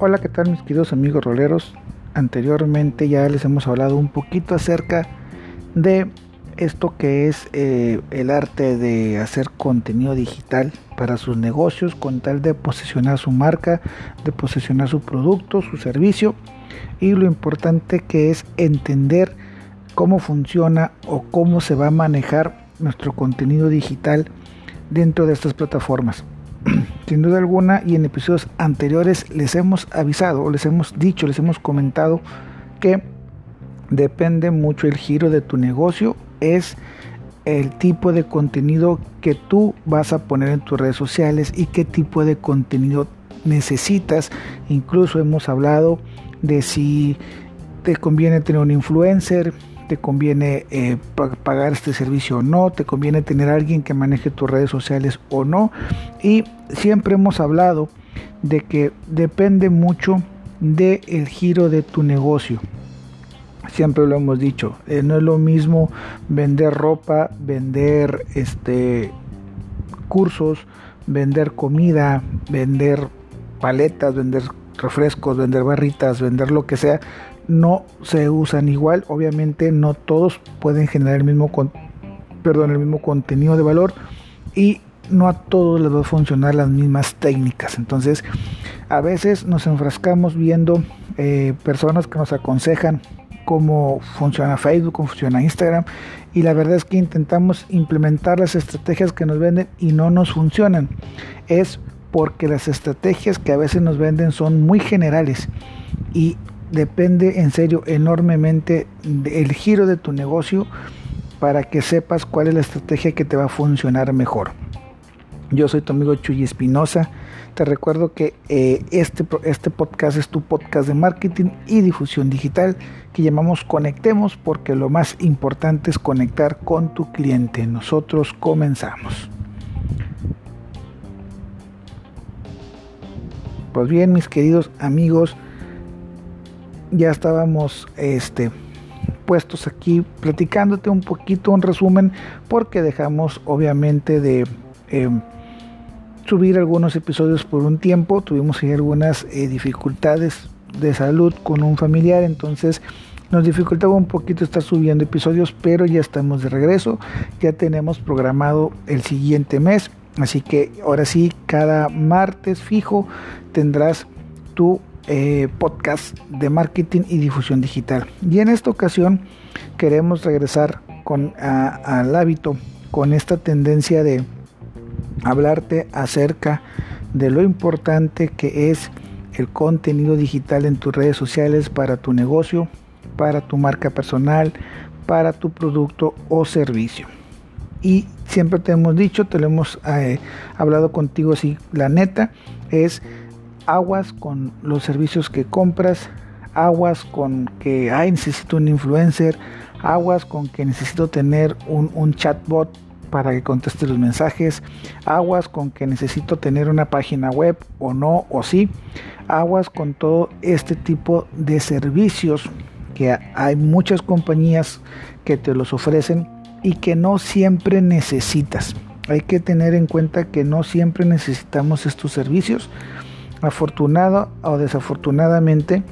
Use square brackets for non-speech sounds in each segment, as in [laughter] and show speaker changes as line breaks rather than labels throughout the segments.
Hola, ¿qué tal mis queridos amigos roleros? Anteriormente ya les hemos hablado un poquito acerca de esto que es eh, el arte de hacer contenido digital para sus negocios con tal de posicionar su marca, de posicionar su producto, su servicio y lo importante que es entender cómo funciona o cómo se va a manejar nuestro contenido digital dentro de estas plataformas. [clears throat] Sin duda alguna y en episodios anteriores les hemos avisado o les hemos dicho, les hemos comentado que depende mucho el giro de tu negocio, es el tipo de contenido que tú vas a poner en tus redes sociales y qué tipo de contenido necesitas. Incluso hemos hablado de si te conviene tener un influencer, te conviene eh, pagar este servicio o no, te conviene tener alguien que maneje tus redes sociales o no. Y siempre hemos hablado de que depende mucho del el giro de tu negocio. Siempre lo hemos dicho, eh, no es lo mismo vender ropa, vender este cursos, vender comida, vender paletas, vender refrescos, vender barritas, vender lo que sea, no se usan igual. Obviamente no todos pueden generar el mismo, perdón, el mismo contenido de valor y no a todos les va a funcionar las mismas técnicas. Entonces, a veces nos enfrascamos viendo eh, personas que nos aconsejan cómo funciona Facebook, cómo funciona Instagram y la verdad es que intentamos implementar las estrategias que nos venden y no nos funcionan. Es porque las estrategias que a veces nos venden son muy generales y depende en serio enormemente del giro de tu negocio para que sepas cuál es la estrategia que te va a funcionar mejor. Yo soy tu amigo Chuy Espinosa. Te recuerdo que eh, este, este podcast es tu podcast de marketing y difusión digital que llamamos Conectemos porque lo más importante es conectar con tu cliente. Nosotros comenzamos. Pues bien, mis queridos amigos, ya estábamos este, puestos aquí platicándote un poquito, un resumen, porque dejamos obviamente de em, subir algunos episodios por un tiempo, tuvimos algunas eh, dificultades de salud con un familiar, entonces nos dificultaba un poquito estar subiendo episodios, pero ya estamos de regreso, ya tenemos programado el siguiente mes, así que ahora sí, cada martes fijo tendrás tu eh, podcast de marketing y difusión digital. Y en esta ocasión queremos regresar con, al hábito, con esta tendencia de hablarte acerca de lo importante que es el contenido digital en tus redes sociales para tu negocio, para tu marca personal, para tu producto o servicio. Y siempre te hemos dicho, te lo hemos eh, hablado contigo así, la neta es aguas con los servicios que compras, aguas con que, ay, necesito un influencer, aguas con que necesito tener un, un chatbot para que conteste los mensajes, aguas con que necesito tener una página web o no o sí, aguas con todo este tipo de servicios que hay muchas compañías que te los ofrecen y que no siempre necesitas. Hay que tener en cuenta que no siempre necesitamos estos servicios Afortunado o desafortunadamente,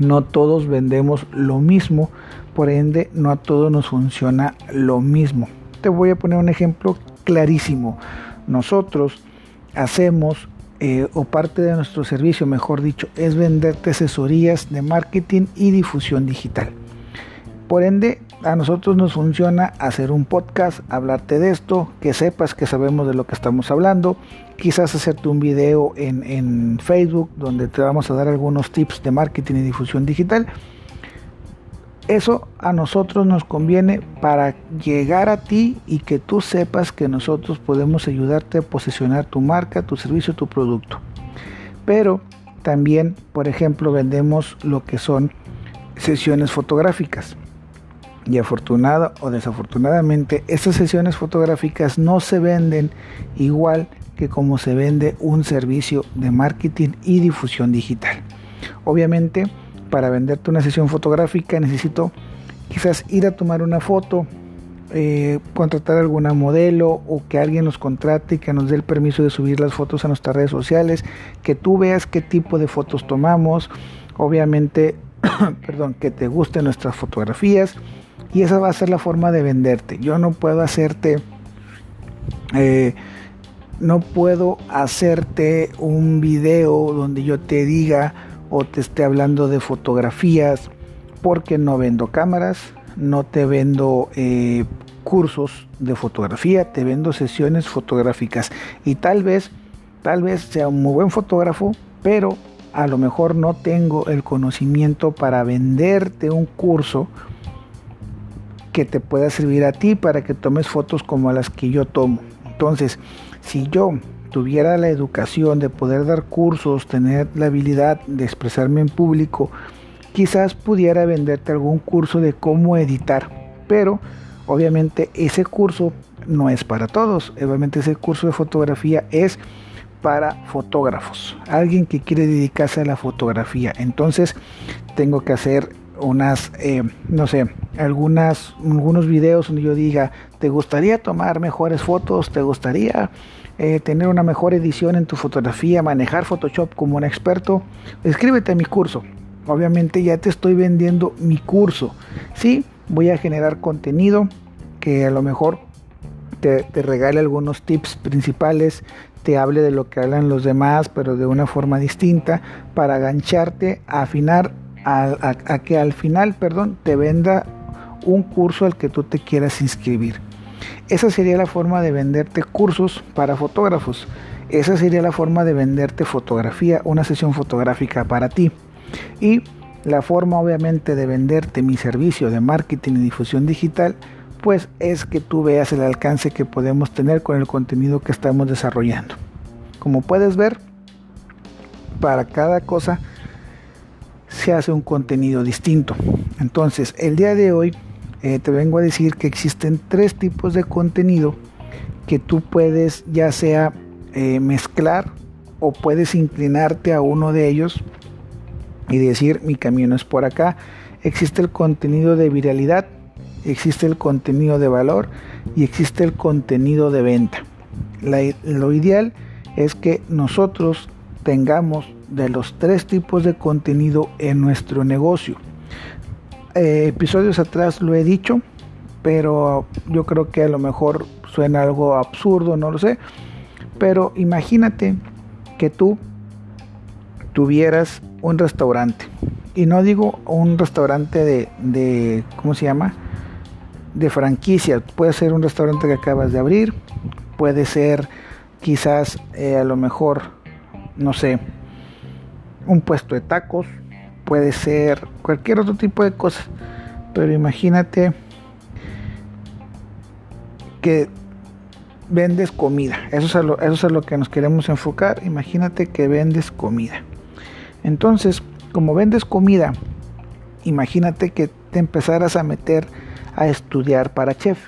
no todos vendemos lo mismo, por ende no a todos nos funciona lo mismo. Te voy a poner un ejemplo clarísimo. Nosotros hacemos, eh, o parte de nuestro servicio, mejor dicho, es venderte asesorías de marketing y difusión digital. Por ende, a nosotros nos funciona hacer un podcast, hablarte de esto, que sepas que sabemos de lo que estamos hablando, quizás hacerte un video en, en, Facebook donde te vamos a dar algunos tips de marketing y difusión digital. Eso a nosotros nos conviene para llegar a ti y que tú sepas que nosotros podemos ayudarte a posicionar tu marca, tu servicio, tu producto. Pero también, por ejemplo, vendemos lo que son sesiones fotográficas y afortunada o desafortunadamente, estas sesiones fotográficas no se venden igual que como se vende un servicio de marketing y difusión digital. Obviamente, para venderte una sesión fotográfica necesito quizás ir a tomar una foto, eh, contratar alguna modelo o que alguien nos contrate y que nos dé el permiso de subir las fotos a nuestras redes sociales, que tú veas qué tipo de fotos tomamos, obviamente, [coughs] perdón, que te gusten nuestras fotografías y esa va a ser la forma de venderte. Yo no puedo hacerte, eh, no puedo hacerte un video donde yo te diga o te esté hablando de fotografías porque no vendo cámaras, no te vendo eh, cursos de fotografía, te vendo sesiones fotográficas y tal vez, tal vez sea un muy buen fotógrafo, pero a lo mejor no tengo el conocimiento para venderte un curso que te pueda servir a ti para que tomes fotos como las que yo tomo. Entonces, si yo tuviera la educación de poder dar cursos, tener la habilidad de expresarme en público, quizás pudiera venderte algún curso de cómo editar, pero obviamente ese curso no es para todos, obviamente ese curso de fotografía es para fotógrafos, alguien que quiere dedicarse a la fotografía, entonces tengo que hacer unas, eh, no sé, algunas, algunos videos donde yo diga, ¿te gustaría tomar mejores fotos? ¿Te gustaría eh, tener una mejor edición en tu fotografía, manejar Photoshop como un experto? Escríbete a mi curso, obviamente ya te estoy vendiendo mi curso. Sí, voy a generar contenido que a lo mejor te, regale algunos tips principales, te hable de lo que hablan los demás, pero de una forma distinta, para gancharte afinar, a, que al final, perdón, te venda un curso al que tú te quieras inscribir. Esa sería la forma de venderte cursos para fotógrafos. Esa sería la forma de venderte fotografía, una sesión fotográfica para ti. Y la forma obviamente de venderte mi servicio de marketing y difusión digital, pues es que tú veas el alcance que podemos tener con el contenido que estamos desarrollando. Como puedes ver, para cada cosa se hace un contenido distinto. Entonces, el día de hoy eh, te vengo a decir que existen tres tipos de contenido que tú puedes ya sea eh, mezclar o puedes inclinarte a uno de ellos y decir mi camino es por acá. Existe el contenido de viralidad, existe el contenido de valor y existe el contenido de venta. lo ideal es que nosotros tengamos de los tres tipos de contenido en nuestro negocio. Eh, episodios atrás lo he dicho, pero yo creo que a lo mejor suena algo absurdo, no lo sé. Pero imagínate que tú tuvieras un restaurante. Y no digo un restaurante de, de, ¿cómo se llama? De franquicia. Puede ser un restaurante que acabas de abrir. Puede ser quizás eh, a lo mejor, no sé, un puesto de tacos. Puede ser cualquier otro tipo de cosas. Pero imagínate que vendes comida. Eso es, lo, eso es a lo que nos queremos enfocar. Imagínate que vendes comida. Entonces, como vendes comida, imagínate que te empezaras a meter a estudiar para chef.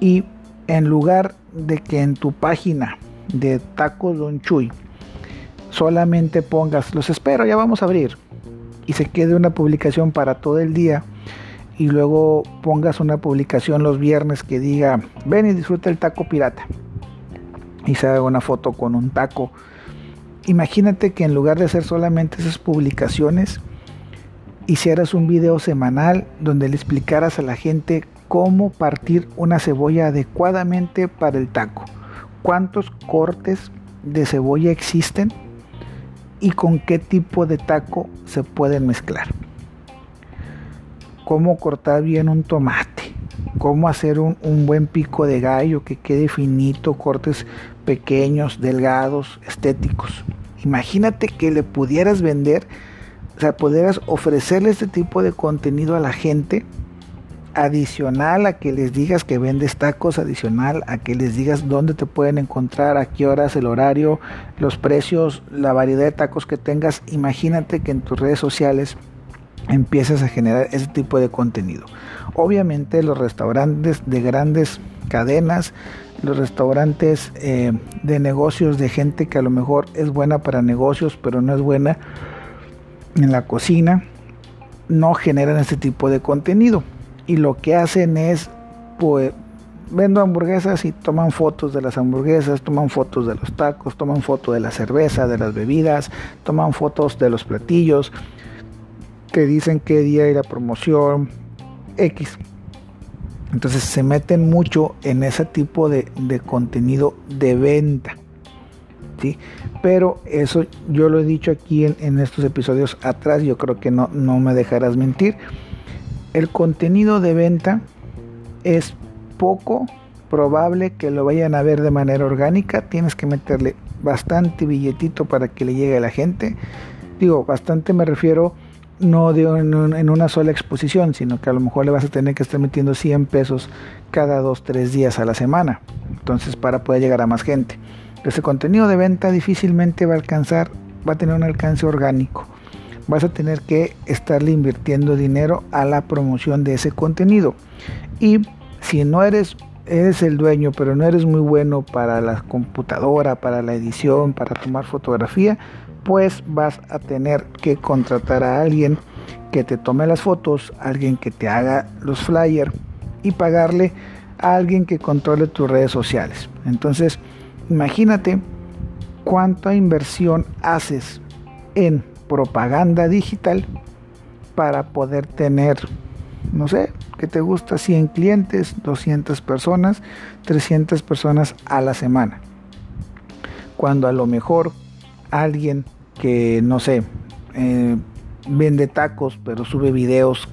Y en lugar de que en tu página de Tacos Don Chuy solamente pongas, los espero, ya vamos a abrir, y se quede una publicación para todo el día, y luego pongas una publicación los viernes que diga, ven y disfruta el taco pirata, y se haga una foto con un taco. Imagínate que en lugar de hacer solamente esas publicaciones, hicieras un video semanal donde le explicaras a la gente cómo partir una cebolla adecuadamente para el taco, cuántos cortes de cebolla existen y con qué tipo de taco se pueden mezclar. Cómo cortar bien un tomate, cómo hacer un, un, buen pico de gallo que quede finito, cortes pequeños, delgados, estéticos. Imagínate que le pudieras vender, o sea, pudieras ofrecerle este tipo de contenido a la gente, adicional a que les digas que vendes tacos, adicional a que les digas dónde te pueden encontrar, a qué horas, el horario, los precios, la variedad de tacos que tengas. Imagínate que en tus redes sociales empiezas a generar ese tipo de contenido. Obviamente los restaurantes de grandes cadenas los restaurantes eh, de negocios de gente que a lo mejor es buena para negocios, pero no es buena en la cocina, no generan este tipo de contenido. Y lo que hacen es pues vendo hamburguesas y toman fotos de las hamburguesas, toman fotos de los tacos, toman fotos de la cerveza, de las bebidas, toman fotos de los platillos, que dicen qué día hay la promoción X. Entonces se meten mucho en ese tipo de, contenido de venta. ¿sí? Pero eso yo lo he dicho aquí en, en, estos episodios atrás, yo creo que no, no me dejarás mentir. El contenido de venta es poco probable que lo vayan a ver de manera orgánica. Tienes que meterle bastante billetito para que le llegue a la gente. Digo, bastante me refiero no de en una sola exposición, sino que a lo mejor le vas a tener que estar metiendo 100 pesos cada 2, 3 días a la semana. Entonces, para poder llegar a más gente. Ese contenido de venta difícilmente va a alcanzar, va a tener un alcance orgánico. Vas a tener que estarle invirtiendo dinero a la promoción de ese contenido. Y si no eres eres el dueño, pero no eres muy bueno para la computadora, para la edición, para tomar fotografía, pues vas a tener que contratar a alguien que te tome las fotos, alguien que te haga los flyers y pagarle a alguien que controle tus redes sociales. Entonces, imagínate cuánta inversión haces en propaganda digital para poder tener, no sé, que te gusta 100 clientes, 200 personas, 300 personas a la semana. Cuando a lo mejor alguien que, no sé, eh, vende tacos, pero sube videos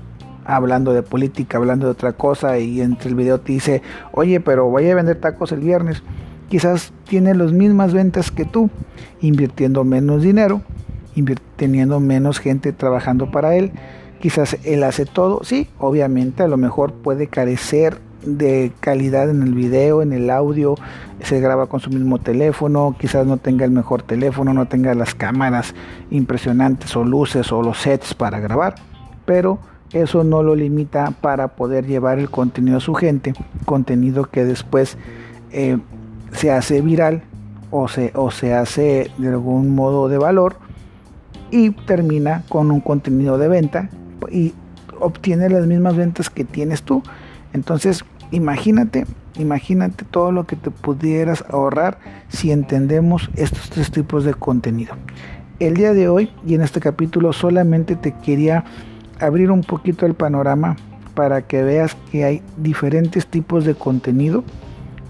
hablando de política, hablando de otra cosa, y entre el video te dice, oye, pero voy a vender tacos el viernes. Quizás tiene las mismas ventas que tú, invirtiendo menos dinero, teniendo menos gente trabajando para él. Quizás él hace todo, sí, obviamente a lo mejor puede carecer de calidad en el video, en el audio, se graba con su mismo teléfono, quizás no tenga el mejor teléfono, no tenga las cámaras impresionantes o luces o los sets para grabar, pero eso no lo limita para poder llevar el contenido a su gente, contenido que después eh, se hace viral o se, o se hace de algún modo de valor y termina con un contenido de venta y obtiene las mismas ventas que tienes tú. Entonces, imagínate Imagínate todo lo que te pudieras ahorrar si entendemos estos tres tipos de contenido. El día de hoy y en este capítulo solamente te quería abrir un poquito el panorama para que veas que hay diferentes tipos de contenido,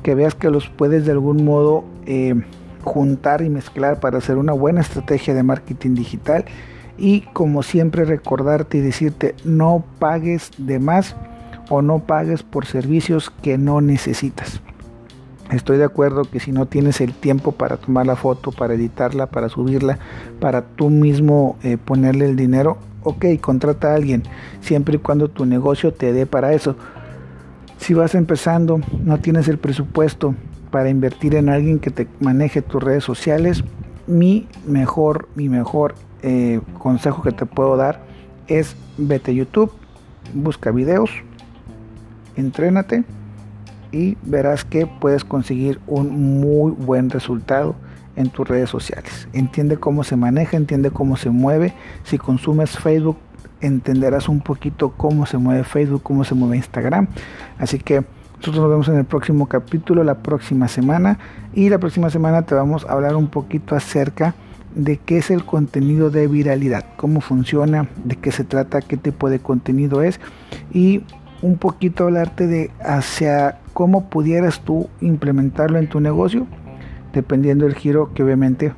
que veas que los puedes de algún modo eh, juntar y mezclar para hacer una buena estrategia de marketing digital y como siempre recordarte y decirte no pagues de más o no pagues por servicios que no necesitas. Estoy de acuerdo que si no tienes el tiempo para tomar la foto, para editarla, para subirla, para tú mismo eh, ponerle el dinero, ok, contrata a alguien, siempre y cuando tu negocio te dé para eso. Si vas empezando, no tienes el presupuesto para invertir en alguien que te maneje tus redes sociales, mi mejor, mi mejor eh, consejo que te puedo dar es vete a YouTube, busca videos, entrénate y verás que puedes conseguir un muy buen resultado en tus redes sociales. Entiende cómo se maneja, entiende cómo se mueve. Si consumes Facebook, entenderás un poquito cómo se mueve Facebook, cómo se mueve Instagram. Así que nosotros nos vemos en el próximo capítulo, la próxima semana. Y la próxima semana te vamos a hablar un poquito acerca de qué es el contenido de viralidad, cómo funciona, de qué se trata, qué tipo de contenido es y un poquito hablarte de hacia cómo pudieras tú implementarlo en tu negocio, dependiendo del giro que obviamente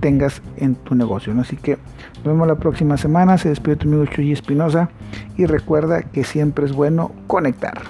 tengas en tu negocio. Así que nos vemos la próxima semana. Se despide tu amigo Chuy Espinosa y recuerda que siempre es bueno conectar.